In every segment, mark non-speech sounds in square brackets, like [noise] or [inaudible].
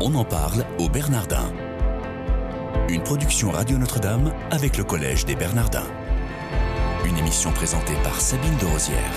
On en parle au Bernardin. Une production Radio Notre-Dame avec le Collège des Bernardins. Une émission présentée par Sabine de Rosière.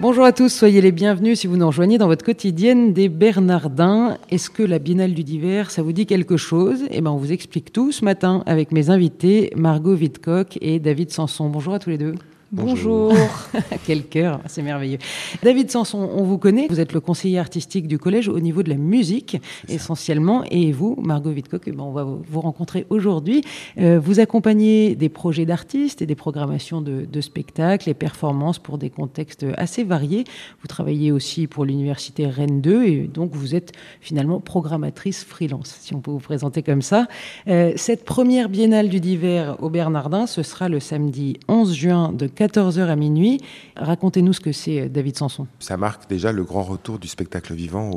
Bonjour à tous, soyez les bienvenus si vous nous rejoignez dans votre quotidienne des Bernardins. Est-ce que la Biennale du Divers, ça vous dit quelque chose? Eh bien, on vous explique tout ce matin avec mes invités, Margot Vidcock et David Sanson. Bonjour à tous les deux. Bonjour. [laughs] Quel cœur, c'est merveilleux. David Sanson, on vous connaît. Vous êtes le conseiller artistique du collège au niveau de la musique, essentiellement. Et vous, Margot Vidcock, eh ben, on va vous rencontrer aujourd'hui. Euh, vous accompagnez des projets d'artistes et des programmations de, de, spectacles et performances pour des contextes assez variés. Vous travaillez aussi pour l'université Rennes 2 et donc vous êtes finalement programmatrice freelance, si on peut vous présenter comme ça. Euh, cette première biennale du divers au Bernardin, ce sera le samedi 11 juin de 14h à minuit. Racontez-nous ce que c'est, David Sanson. Ça marque déjà le grand retour du spectacle vivant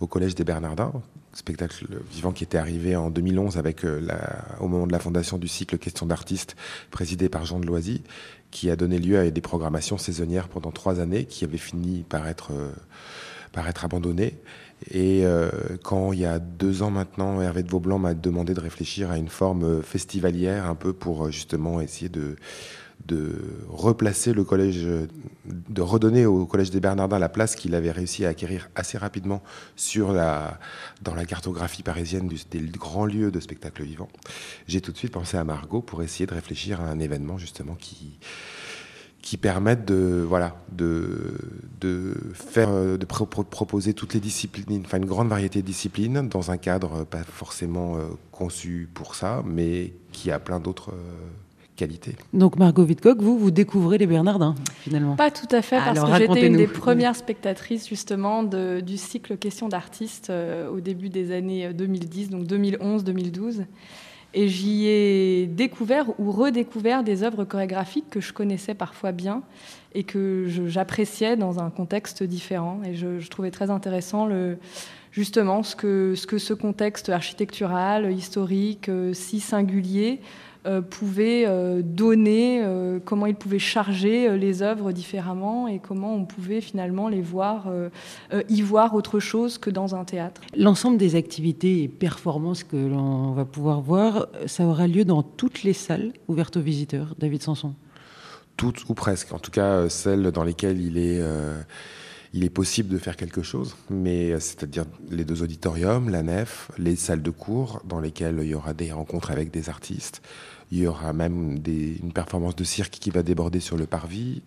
au, Collège des Bernardins. Spectacle vivant qui était arrivé en 2011 avec euh, au moment de la fondation du cycle Questions d'artistes, présidé par Jean de Loisy, qui a donné lieu à des programmations saisonnières pendant trois années, qui avaient fini par être, euh, par être abandonnées. Et euh, quand il y a deux ans maintenant, Hervé de Vaublanc m'a demandé de réfléchir à une forme festivalière, un peu pour justement essayer de de replacer le collège, de redonner au collège des Bernardins la place qu'il avait réussi à acquérir assez rapidement sur la, dans la cartographie parisienne des grands lieux de spectacle vivant. J'ai tout de suite pensé à Margot pour essayer de réfléchir à un événement justement qui qui permette de voilà de de faire de pro proposer toutes les disciplines enfin une grande variété de disciplines dans un cadre pas forcément euh, conçu pour ça mais qui a plein d'autres euh, qualité. Donc Margot Vidcock, vous, vous découvrez les Bernardins, finalement Pas tout à fait, parce Alors, que j'étais une des premières spectatrices, justement, de, du cycle Questions d'artistes euh, au début des années 2010, donc 2011-2012. Et j'y ai découvert ou redécouvert des œuvres chorégraphiques que je connaissais parfois bien et que j'appréciais dans un contexte différent. Et je, je trouvais très intéressant le, justement ce que, ce que ce contexte architectural, historique, euh, si singulier, euh, pouvait euh, donner, euh, comment il pouvait charger les œuvres différemment et comment on pouvait finalement les voir, y voir autre chose que dans un théâtre. L'ensemble des activités et performances que l'on va pouvoir voir, ça aura lieu dans toutes les salles ouvertes aux visiteurs, David Sanson? Toutes ou presque, en tout cas celles dans lesquelles il est il est possible de faire quelque chose, mais c'est-à-dire les deux auditoriums, la nef, les salles de cours dans lesquelles il y aura des rencontres avec des artistes. Il y aura même une performance de cirque qui va déborder sur le parvis.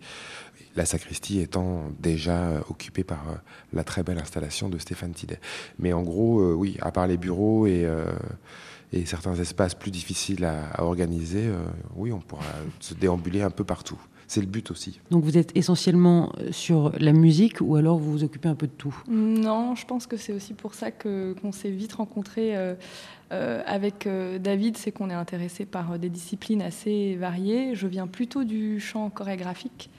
La sacristie étant déjà occupée par euh, la très belle installation de Stéphane Tidet. Mais en gros, euh, oui, à part les bureaux et, euh, certains espaces plus difficiles à, organiser, euh, oui, on pourra se déambuler un peu partout. C'est le but aussi. Donc vous êtes essentiellement sur la musique ou alors vous vous occupez un peu de tout? Non, je pense que c'est aussi pour ça que qu'on s'est vite rencontrés euh, euh, avec euh, David, c'est qu'on est intéressé par des disciplines assez variées. Je viens plutôt du chant chorégraphique,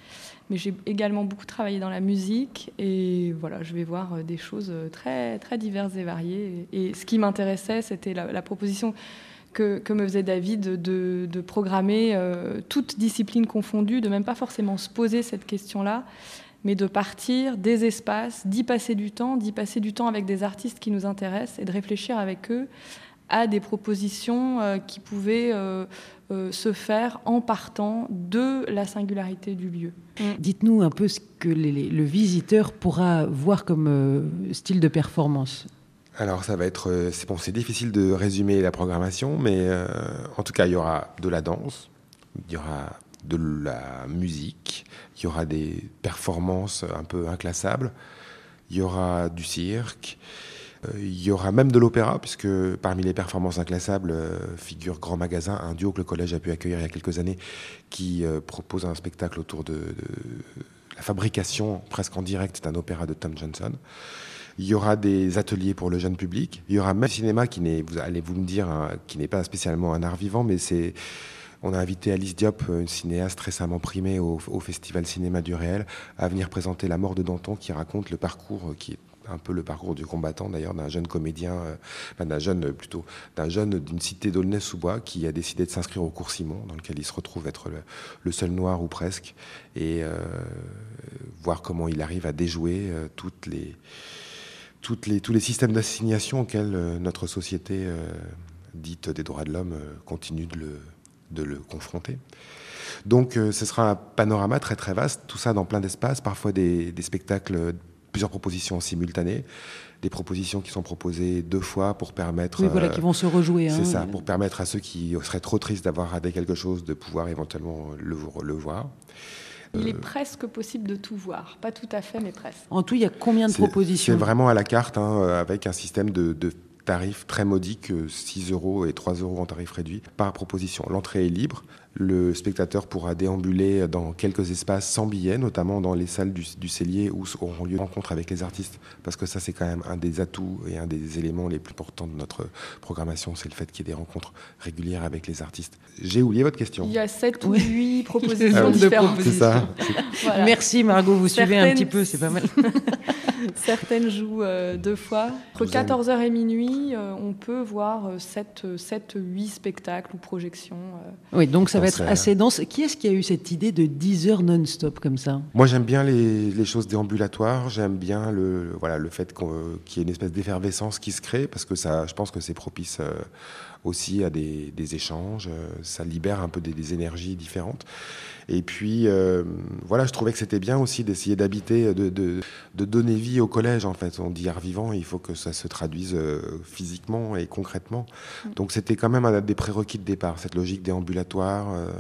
mais j'ai également beaucoup travaillé dans la musique et voilà, je vais voir des choses très très diverses et variées. Et ce qui m'intéressait, c'était la, la proposition que, me faisait David de, programmer euh, toutes disciplines confondues, de même pas forcément se poser cette question-là, mais de partir des espaces, d'y passer du temps, d'y passer du temps avec des artistes qui nous intéressent et de réfléchir avec eux à des propositions euh, qui pouvaient euh, se faire en partant de la singularité du lieu. Dites-nous un peu ce que le visiteur pourra voir comme style de performance. Alors ça va être, euh, c'est bon, c'est difficile de résumer la programmation, mais euh, en tout cas il y aura de la danse, il y aura de la musique, il y aura des performances un peu inclassables, il y aura du cirque, euh, il y aura même de l'opéra, puisque parmi les performances inclassables euh, figure Grand Magasin, un duo que le collège a pu accueillir il y a quelques années, qui propose un spectacle autour de la fabrication presque en direct d'un opéra de Tom Johnson. Il y aura des ateliers pour le jeune public. Il y aura même cinéma qui n'est, vous allez vous me dire, hein, qui n'est pas spécialement un art vivant, mais c'est on a invité Alice Diop, une cinéaste récemment primée au, Festival Cinéma du Réel, à venir présenter La mort de Danton, qui raconte le parcours qui est un peu le parcours du combattant d'ailleurs d'un jeune comédien, euh, d'un jeune plutôt, d'un jeune d'une cité d'Aulnay-sous-Bois qui a décidé de s'inscrire au cours Simon, dans lequel il se retrouve être le, le seul noir ou presque, et euh, voir comment il arrive à déjouer euh, toutes les toutes les, tous les systèmes d'assignation auxquels notre société dite des droits de l'homme continue de le, de le confronter. Donc ce sera un panorama très très vaste, tout ça dans plein d'espaces, parfois des, des spectacles, plusieurs propositions simultanées des propositions qui sont proposées deux fois pour permettre. Oui, voilà, qui vont se rejouer. C'est hein. ça, pour permettre à ceux qui seraient trop tristes d'avoir raté quelque chose de pouvoir éventuellement le, le voir. Il est presque possible de tout voir. Pas tout à fait, mais presque. En tout, il y a combien de propositions C'est vraiment à la carte, hein, avec un système de, de tarifs très modiques, 6 euros et 3 euros en tarif réduit par proposition. L'entrée est libre. Le spectateur pourra déambuler dans quelques espaces sans billets, notamment dans les salles du, du cellier où auront lieu rencontres avec les artistes, parce que ça c'est quand même un des atouts et un des éléments les plus importants de notre programmation, c'est le fait qu'il y ait des rencontres régulières avec les artistes. J'ai oublié votre question. Il y a 7 ou 8 [laughs] propositions différentes. C'est ça. voilà. Merci Margot, vous Certaines... suivez un petit peu, c'est pas mal. [laughs] [laughs] Certaines jouent euh, deux fois. Entre 14h et minuit, euh, on peut voir 7, 7, 8 spectacles ou projections. Euh. Oui, donc ça va être assez dense. Qui est-ce qui a eu cette idée de 10 heures non-stop comme ça? Moi, j'aime bien les, les, choses déambulatoires. J'aime bien le, voilà, le fait qu'il y ait une espèce d'effervescence qui se crée, parce que ça, je pense que c'est propice aussi à des, des, échanges. Ça libère un peu des, des énergies différentes. Et puis, euh, voilà, je trouvais que c'était bien aussi d'essayer d'habiter, de, de, de, donner vie au collège, en fait. On dit art vivant, il faut que ça se traduise euh, physiquement et concrètement. Donc, c'était quand même un des prérequis de départ, cette logique déambulatoire. Euh,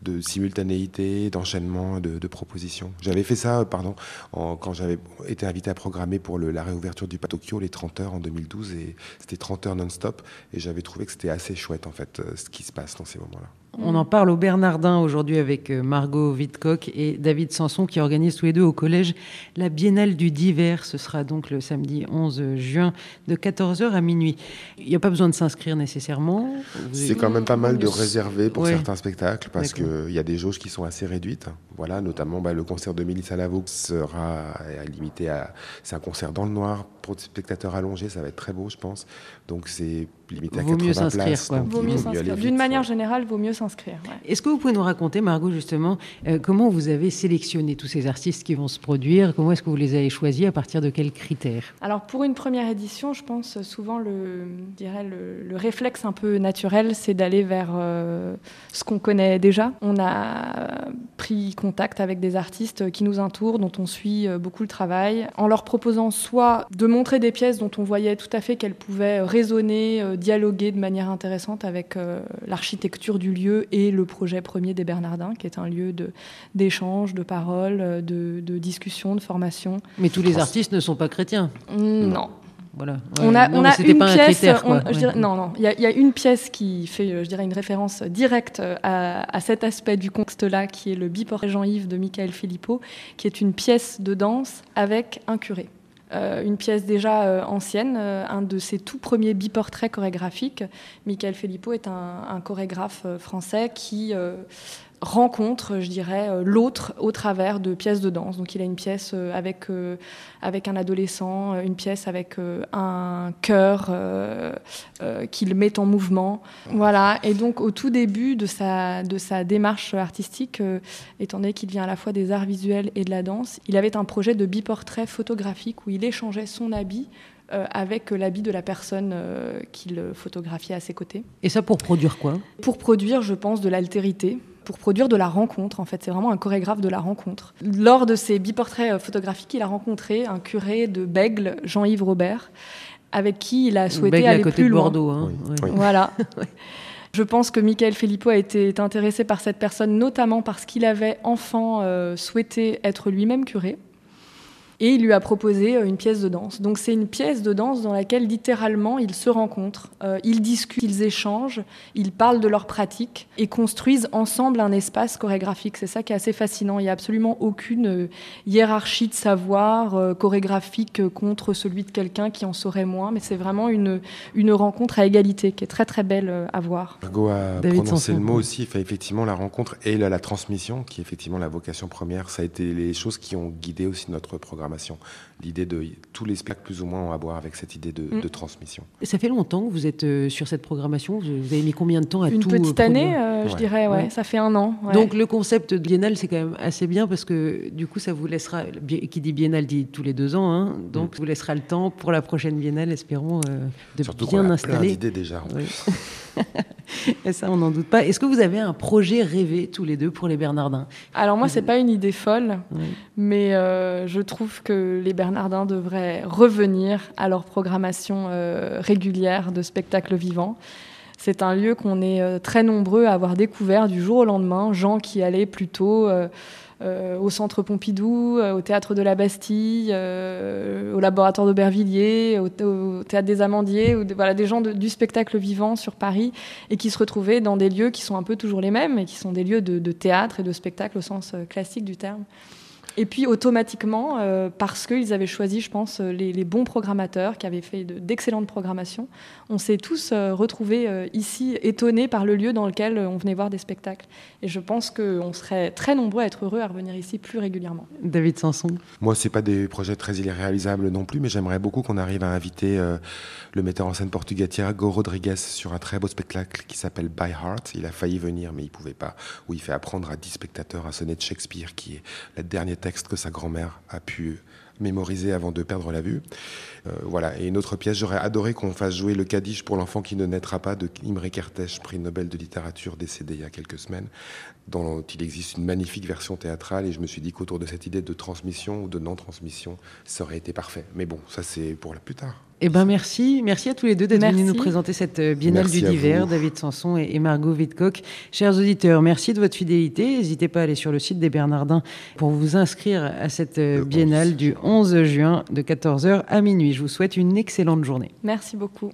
de simultanéité, d'enchaînement, de, de, propositions. J'avais fait ça, pardon, en, quand j'avais été invité à programmer pour le, la réouverture du Tokyo, les 30 heures en 2012, et c'était 30 heures non-stop, et j'avais trouvé que c'était assez chouette, en fait, ce qui se passe dans ces moments-là. On en parle au Bernardin aujourd'hui avec Margot Wittkock et David Sanson qui organisent tous les deux au collège la Biennale du Divers. Ce sera donc le samedi 11 juin de 14h à minuit. Il n'y a pas besoin de s'inscrire nécessairement. C'est quand même pas mal de réserver pour ouais. certains spectacles parce qu'il y a des jauges qui sont assez réduites. Voilà, notamment bah, le concert de Mélissa Lavo sera limité à. C'est un concert dans le noir pour des spectateurs allongés, ça va être très beau, je pense. Donc c'est limité à vaut 80 mieux places. Quoi. Vaut mieux s'inscrire. D'une manière générale, vaut mieux s'inscrire. Ouais. Est-ce que vous pouvez nous raconter, Margot, justement, euh, comment vous avez sélectionné tous ces artistes qui vont se produire? Comment est-ce que vous les avez choisis? À partir de quels critères? Alors pour une première édition, je pense souvent le, dirais le, le réflexe un peu naturel, c'est d'aller vers euh, ce qu'on connaît déjà. On a pris contact avec des artistes qui nous entourent, dont on suit beaucoup le travail, en leur proposant soit de montrer des pièces dont on voyait tout à fait qu'elles pouvaient résonner, euh, dialoguer de manière intéressante avec euh, l'architecture du lieu et le projet premier des Bernardins, qui est un lieu d'échange, de, de parole, de, de, discussion, de formation. Mais tous les artistes ne sont pas chrétiens Non. Voilà. Ouais, on a, non, on a une pas pièce. Critère, on, ouais. je dirais, non, non. Il y, y, a une pièce qui fait, je dirais, une référence directe à, à cet aspect du contexte-là, qui est le Biportrait Jean-Yves de Michael Philippot, qui est une pièce de danse avec un curé. Euh, une pièce déjà euh, ancienne, euh, un de ses tout premiers biportraits chorégraphiques. Michael Philippot est un, un chorégraphe français qui rencontre, je dirais, l'autre au travers de pièces de danse. Donc il a une pièce avec, euh, avec un adolescent, une pièce avec euh, un chœur euh, qu'il met en mouvement. Voilà. Et donc au tout début de sa, de sa démarche artistique, étant donné qu'il vient à la fois des arts visuels et de la danse, il avait un projet de biportrait photographique où il échangeait son habit euh, avec l'habit de la personne euh, qu'il photographiait à ses côtés. Et ça pour produire quoi? Pour produire, je pense, de l'altérité pour produire de la rencontre. En fait, c'est vraiment un chorégraphe de la rencontre. Lors de ses biportraits photographiques, il a rencontré un curé de Bègle, Jean-Yves Robert, avec qui il a souhaité Bègle aller à côté plus de loin. Bordeaux. Hein. Oui. Oui. Voilà. [laughs] Je pense que Michael Philippot a été intéressé par cette personne, notamment parce qu'il avait enfant euh, souhaité être lui-même curé. Et il lui a proposé une pièce de danse. Donc c'est une pièce de danse dans laquelle littéralement ils se rencontrent, euh, ils discutent, ils échangent, ils parlent de leurs pratiques et construisent ensemble un espace chorégraphique. C'est ça qui est assez fascinant. Il n'y a absolument aucune euh, hiérarchie de savoir euh, chorégraphique contre celui de quelqu'un qui en saurait moins, mais c'est vraiment une, une rencontre à égalité qui est très très belle euh, à voir. Margot a David prononcé Sanson. le mot aussi, fait effectivement la rencontre et la, la transmission, qui est effectivement la vocation première. Ça a été les choses qui ont guidé aussi notre programmation. L'idée de tous les spectacles plus ou moins ont à voir avec cette idée de, Mm. de transmission. Ça fait longtemps que vous êtes euh, sur cette programmation. Vous avez mis combien de temps à Une tout petite euh, année, produire euh, je Ouais. dirais, ouais, Ouais. ça fait un an. ouais. Donc le concept de biennale, c'est quand même assez bien parce que du coup, ça vous laissera, qui dit biennale dit tous les deux ans, hein, donc ça vous laissera le temps pour la prochaine biennale, espérons, euh, de Surtout bien a plein installer. d'idées déjà. Oui. Et [laughs] ça, on n'en doute pas. Est-ce que vous avez un projet rêvé tous les deux pour les Bernardins? Alors moi, c'est pas une idée folle, mais euh, je trouve que les Bernardins devraient revenir à leur programmation euh, régulière de spectacles vivants. C'est un lieu qu'on est euh, très nombreux à avoir découvert du jour au lendemain, gens qui allaient plutôt euh, au Centre Pompidou, au Théâtre de la Bastille, au Laboratoire d'Aubervilliers, au, Théâtre des Amandiers, ou des gens du spectacle vivant sur Paris et qui se retrouvaient dans des lieux qui sont un peu toujours les mêmes et qui sont des lieux de, théâtre et de spectacle au sens classique du terme. Et puis automatiquement, euh, parce qu'ils avaient choisi, je pense, euh, les, les bons programmateurs qui avaient fait de- d'excellentes programmations, on s'est tous euh, retrouvés euh, ici étonnés par le lieu dans lequel on venait voir des spectacles. Et je pense qu'on serait très nombreux à être heureux à revenir ici plus régulièrement. David Sanson Moi, c'est pas des projets très irréalisables non plus, mais j'aimerais beaucoup qu'on arrive à inviter euh, le metteur en scène portugais Tiago Rodrigues sur un très beau spectacle qui s'appelle By Heart. Il a failli venir, mais il pouvait pas. Où il fait apprendre à 10 spectateurs un sonnet de Shakespeare, qui est le dernier texte que sa grand-mère a pu mémoriser avant de perdre la vue. Euh, voilà. Et une autre pièce, j'aurais adoré qu'on fasse jouer le Kaddish pour l'enfant qui ne naîtra pas de Imre Kertész, prix Nobel de littérature décédé il y a quelques semaines, dont il existe une magnifique version théâtrale. Et je me suis dit qu'autour de cette idée de transmission ou de non-transmission, ça aurait été parfait. Mais bon, ça c'est pour la plus tard. Eh ben merci, merci à tous les deux d'être venus nous présenter cette euh, biennale Merci du divers. David Sanson et Margot Vidcock. Chers auditeurs, merci de votre fidélité. N'hésitez pas à aller sur le site des Bernardins pour vous inscrire à cette euh, Le biennale 11 du 11 juin de 14h à minuit. Je vous souhaite une excellente journée. Merci beaucoup.